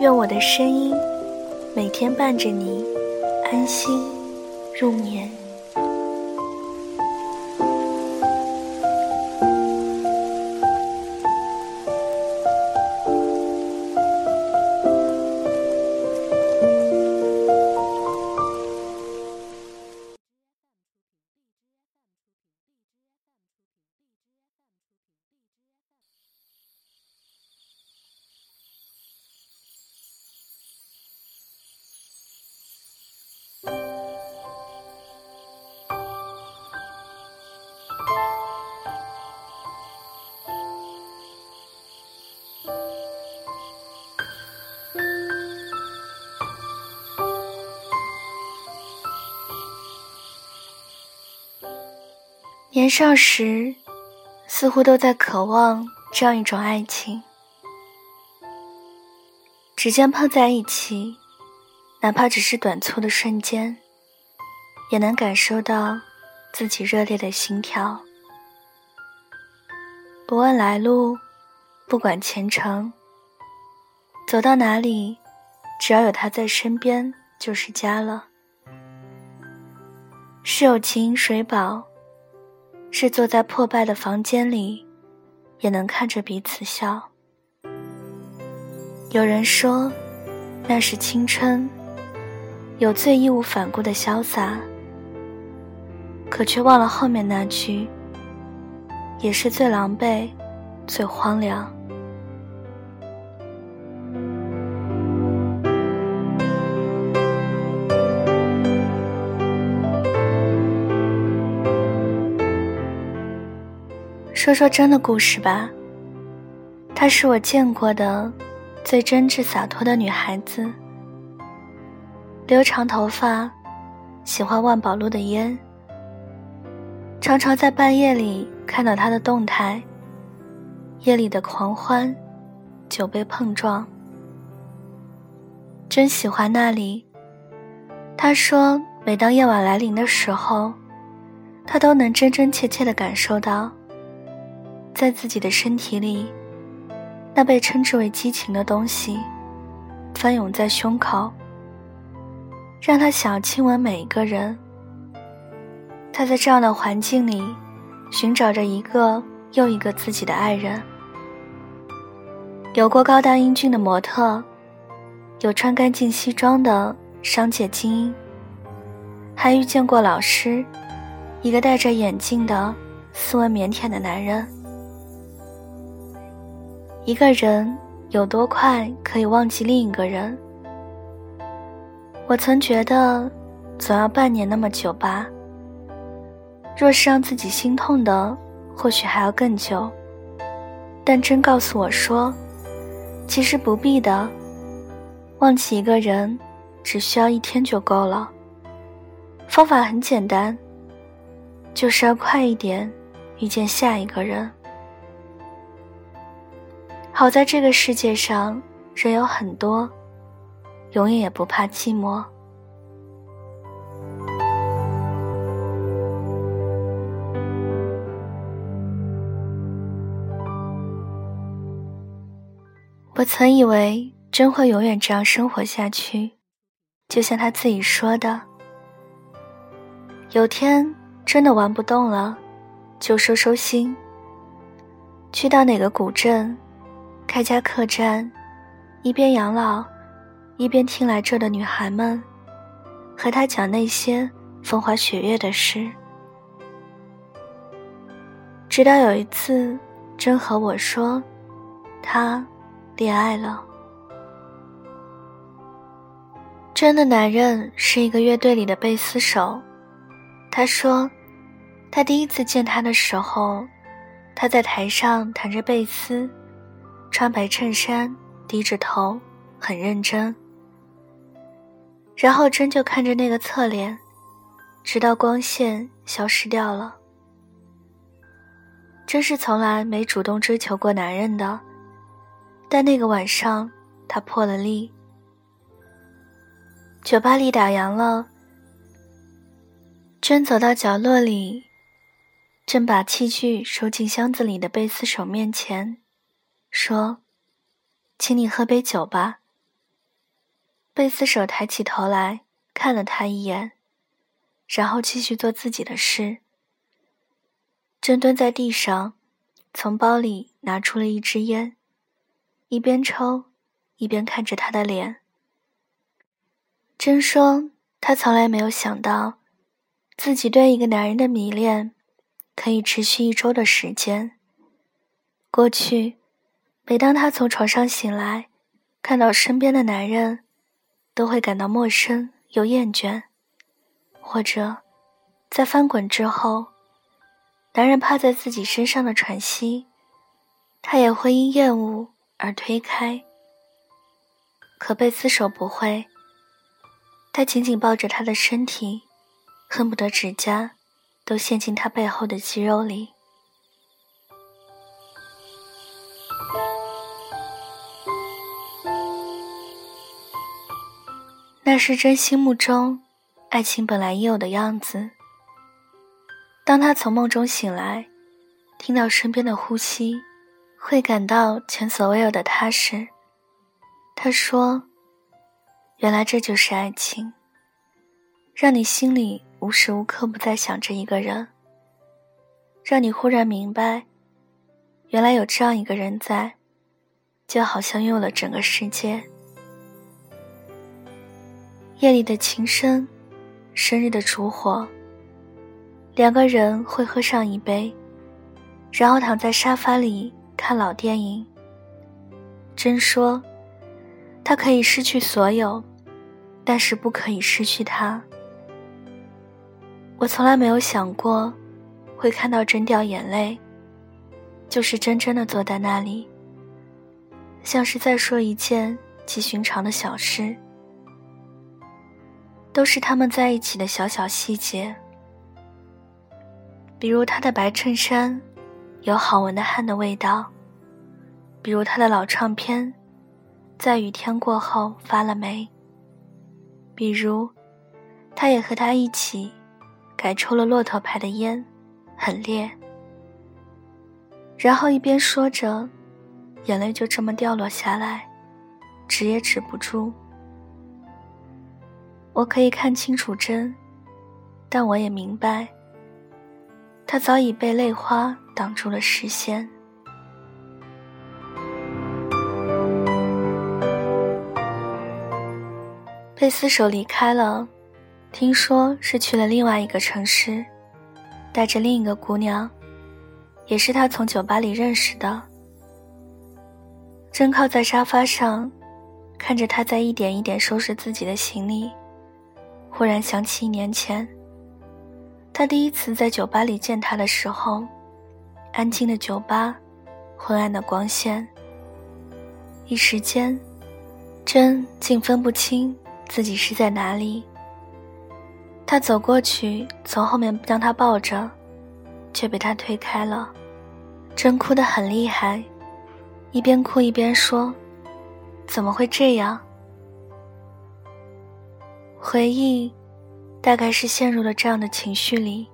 愿我的声音每天伴着你安心入眠。年少时，似乎都在渴望这样一种爱情。指尖碰在一起，哪怕只是短促的瞬间，也能感受到自己热烈的心跳。不问来路，不管前程，走到哪里，只要有他在身边，就是家了。是有情水饱。是坐在破败的房间里，也能看着彼此笑。有人说，那是青春，有最义无反顾的潇洒，可却忘了后面那句，也是最狼狈、最荒凉。说说真的故事吧。她是我见过的最真挚洒脱的女孩子，留长头发，喜欢万宝路的烟，常常在半夜里看到她的动态。夜里的狂欢，酒杯碰撞，真喜欢那里。她说，每当夜晚来临的时候，她都能真真切切的感受到。在自己的身体里，那被称之为激情的东西，翻涌在胸口，让他想要亲吻每一个人。他在这样的环境里，寻找着一个又一个自己的爱人。有过高大英俊的模特，有穿干净西装的商界精英，还遇见过老师，一个戴着眼镜的斯文腼腆的男人。一个人有多快可以忘记另一个人？我曾觉得，总要半年那么久吧。若是让自己心痛的，或许还要更久。但真告诉我说，其实不必的。忘记一个人，只需要一天就够了。方法很简单，就是要快一点遇见下一个人。好在这个世界上人有很多，永远也不怕寂寞。我曾以为真会永远这样生活下去，就像他自己说的：“有天真的玩不动了，就收收心，去到哪个古镇。”开家客栈，一边养老，一边听来这的女孩们和他讲那些风花雪月的事。直到有一次，真和我说，他恋爱了。真的男人是一个乐队里的贝斯手。他说，他第一次见他的时候，他在台上弹着贝斯。穿白衬衫，低着头，很认真。然后真就看着那个侧脸，直到光线消失掉了。真是从来没主动追求过男人的，但那个晚上，他破了例。酒吧里打烊了，真走到角落里，正把器具收进箱子里的贝斯手面前，说：“请你喝杯酒吧。”贝斯手抬起头来看了他一眼，然后继续做自己的事。真蹲在地上，从包里拿出了一支烟，一边抽，一边看着他的脸。真说，她从来没有想到，自己对一个男人的迷恋，可以持续一周的时间。过去，每当她从床上醒来，看到身边的男人，都会感到陌生又厌倦；或者，在翻滚之后，男人趴在自己身上的喘息，她也会因厌恶而推开。可贝斯手不会。他紧紧抱着他的身体，恨不得指甲都陷进他背后的肌肉里。那是真心目中爱情本来应有的样子。当他从梦中醒来，听到身边的呼吸，会感到前所未有的踏实。他说。原来这就是爱情，让你心里无时无刻不在想着一个人，让你忽然明白，原来有这样一个人在，就好像拥有了整个世界。夜里的琴声，生日的烛火，两个人会喝上一杯，然后躺在沙发里看老电影。真说，他可以失去所有。但是不可以失去他。我从来没有想过，会看到真掉眼泪。就是真真的坐在那里，像是在说一件极寻常的小事，都是他们在一起的小小细节，比如他的白衬衫，有好闻的汗的味道；比如他的老唱片，在雨天过后发了霉。比如，他也和他一起改抽了骆驼牌的烟，很烈。然后一边说着，眼泪就这么掉落下来，止也止不住。我可以看清楚真，但我也明白，他早已被泪花挡住了视线。贝斯手离开了，听说是去了另外一个城市，带着另一个姑娘，也是他从酒吧里认识的。正靠在沙发上，看着他在一点一点收拾自己的行李，忽然想起一年前，他第一次在酒吧里见他的时候，安静的酒吧，昏暗的光线，一时间，真竟分不清。自己是在哪里？他走过去，从后面将他抱着，却被他推开了。真哭得很厉害，一边哭一边说：“怎么会这样？”回忆，大概是陷入了这样的情绪里。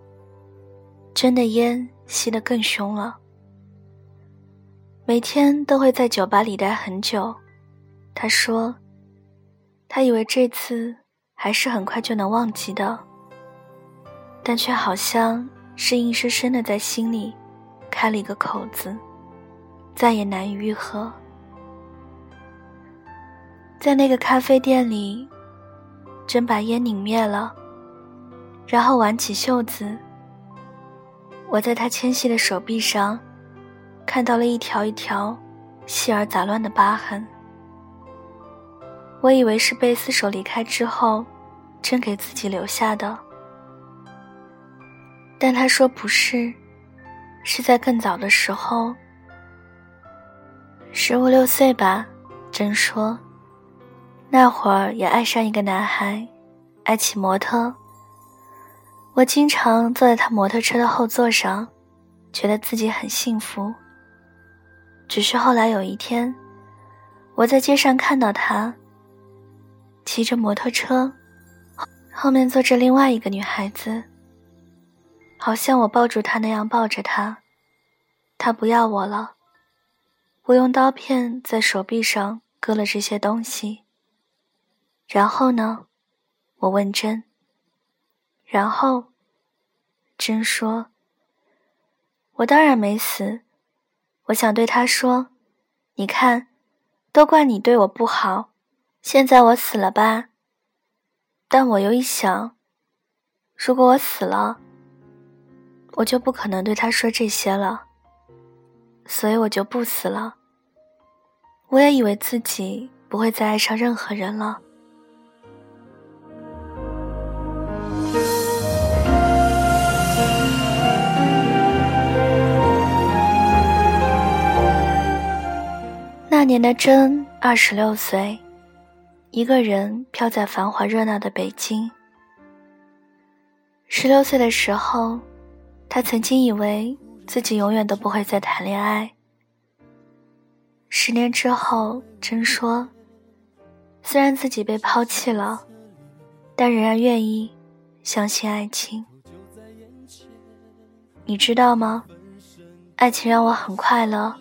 真的烟吸得更凶了。每天都会在酒吧里待很久，他说。他以为这次还是很快就能忘记的，但却好像是硬生生的在心里开了一个口子，再也难以愈合。在那个咖啡店里，真把烟拧灭了，然后挽起袖子。我在他纤细的手臂上看到了一条一条细而杂乱的疤痕。我以为是贝斯手离开之后，真给自己留下的，但他说不是，是在更早的时候，十五六岁吧，真说，那会儿也爱上一个男孩，爱骑摩托。我经常坐在他摩托车的后座上，觉得自己很幸福。只是后来有一天，我在街上看到他骑着摩托车，后面坐着另外一个女孩子，好像我抱住他那样抱着他，他不要我了。我用刀片在手臂上。割了这些东西，然后呢？我问真。然后，真说：“我当然没死。我想对他说，你看，都怪你对我不好。现在我死了吧？但我又一想，如果我死了，我就不可能对他说这些了，所以我就不死了。”我也以为自己不会再爱上任何人了。那年的真二十六岁，一个人飘在繁华热闹的北京。十六岁的时候，他曾经以为自己永远都不会再谈恋爱。十年之后，真说：“虽然自己被抛弃了，但仍然愿意相信爱情。你知道吗？爱情让我很快乐，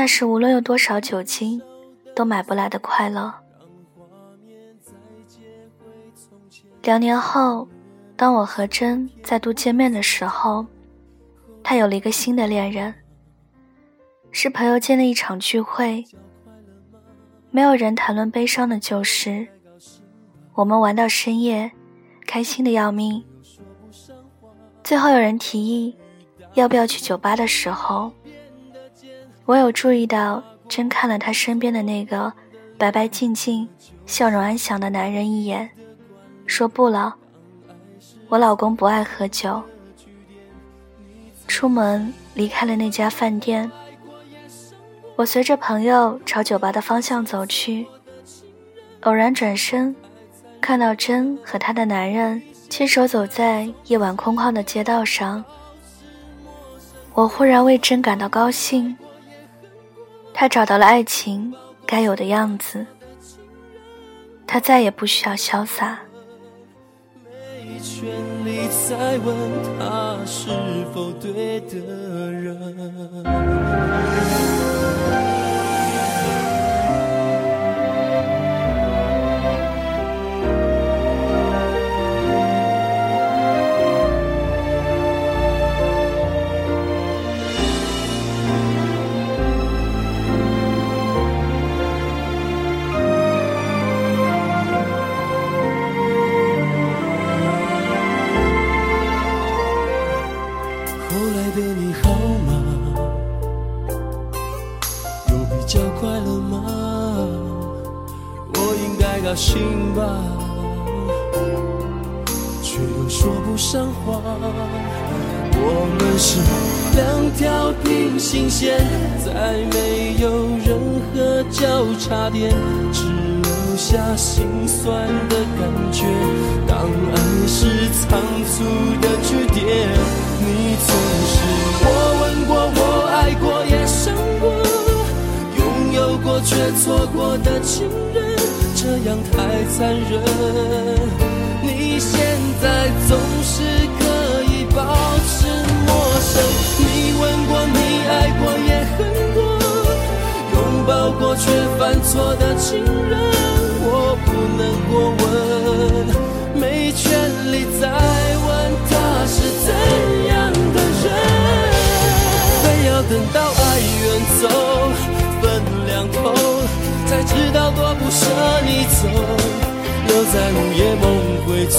那是无论有多少酒精都买不来的快乐。”两年后，当我和真再度见面的时候，他有了一个新的恋人。是朋友间的一场聚会，没有人谈论悲伤的旧事。我们玩到深夜，开心的要命。最后有人提议，要不要去酒吧的时候，我有注意到，真看了他身边的那个白白净净、笑容安详的男人一眼，说不了。我老公不爱喝酒。出门离开了那家饭店。我随着朋友朝酒吧的方向走去，偶然转身，看到真和她的男人牵手走在夜晚空旷的街道上。我忽然为真感到高兴，他找到了爱情该有的样子，他再也不需要潇洒。你好吗？有比较快乐吗？我应该高兴吧？却又说不上话。我们是两条平行线再没有任何交叉点下心酸的感觉。当爱是仓促的句点，你曾是我吻过、我爱过、也伤过，拥有过却错过的情人，这样太残忍。你现在总是可以。保持陌生，你吻过，你爱过，也恨过，拥抱过却犯错的情人，我不能过问，没权利再问他是怎样的人，非要等到爱远走，分两头，才知道多不舍你走，留在午夜梦回醉。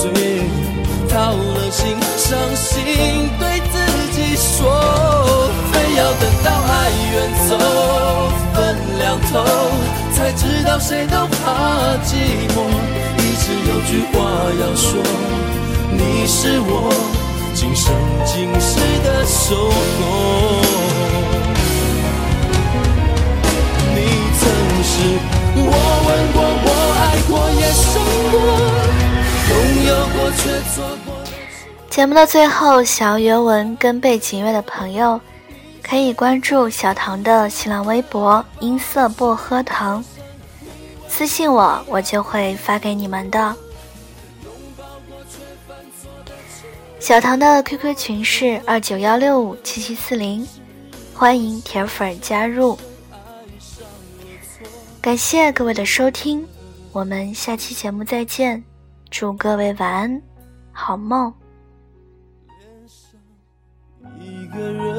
掏了心，伤心对自己说，非要等到爱远走，分两头，才知道谁都怕寂寞。一直有句话要说，你是我今生今世的守候。你曾是我问过、我爱过、也伤过、拥有过却错过。节目的最后，想要原文跟背景乐的朋友可以关注小唐的新浪微博“音色薄荷糖”，私信我，我就会发给你们的。小唐的 QQ 群是二九幺六五七七四零，欢迎铁粉加入。感谢各位的收听，我们下期节目再见，祝各位晚安，好梦。一个人。